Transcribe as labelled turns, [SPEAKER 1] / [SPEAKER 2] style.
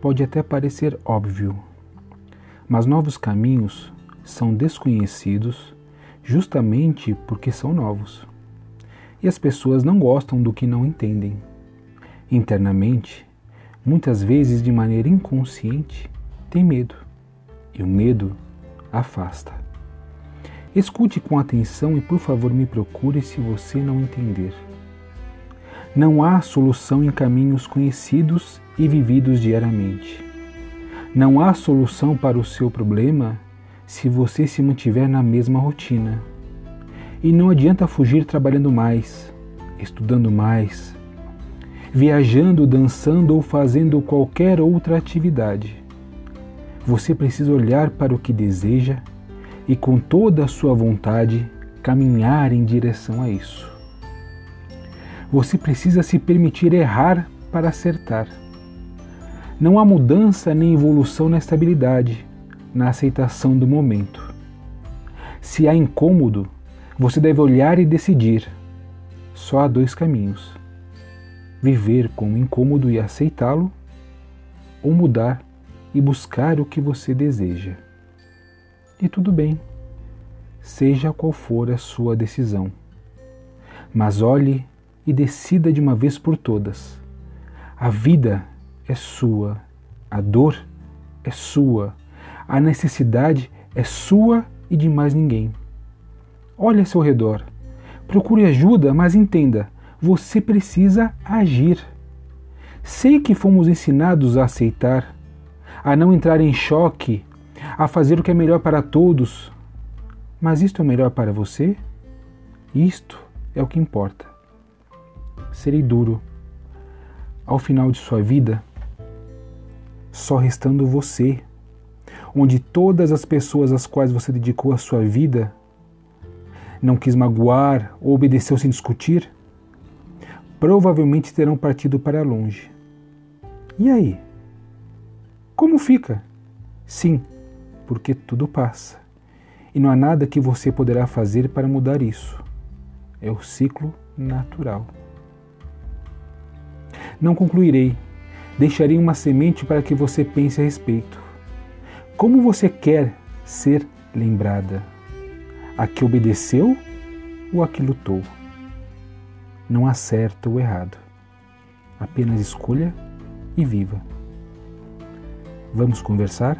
[SPEAKER 1] pode até parecer óbvio, mas novos caminhos são desconhecidos justamente porque são novos. E as pessoas não gostam do que não entendem. Internamente, muitas vezes de maneira inconsciente, tem medo. E o medo afasta. Escute com atenção e, por favor, me procure se você não entender. Não há solução em caminhos conhecidos e vividos diariamente. Não há solução para o seu problema se você se mantiver na mesma rotina. E não adianta fugir trabalhando mais, estudando mais, viajando, dançando ou fazendo qualquer outra atividade. Você precisa olhar para o que deseja e, com toda a sua vontade, caminhar em direção a isso. Você precisa se permitir errar para acertar. Não há mudança nem evolução na estabilidade, na aceitação do momento. Se há incômodo, você deve olhar e decidir. Só há dois caminhos: viver com o incômodo e aceitá-lo, ou mudar e buscar o que você deseja. E tudo bem, seja qual for a sua decisão. Mas olhe e decida de uma vez por todas. A vida é sua, a dor é sua, a necessidade é sua e de mais ninguém. Olhe ao seu redor, procure ajuda, mas entenda, você precisa agir. Sei que fomos ensinados a aceitar, a não entrar em choque, a fazer o que é melhor para todos. Mas isto é melhor para você? Isto é o que importa serei duro. Ao final de sua vida, só restando você, onde todas as pessoas às quais você dedicou a sua vida não quis magoar ou obedeceu sem discutir, provavelmente terão partido para longe. E aí? Como fica? Sim, porque tudo passa. E não há nada que você poderá fazer para mudar isso. É o ciclo natural. Não concluirei. Deixarei uma semente para que você pense a respeito. Como você quer ser lembrada? A que obedeceu ou a que lutou? Não há certo ou errado. Apenas escolha e viva. Vamos conversar?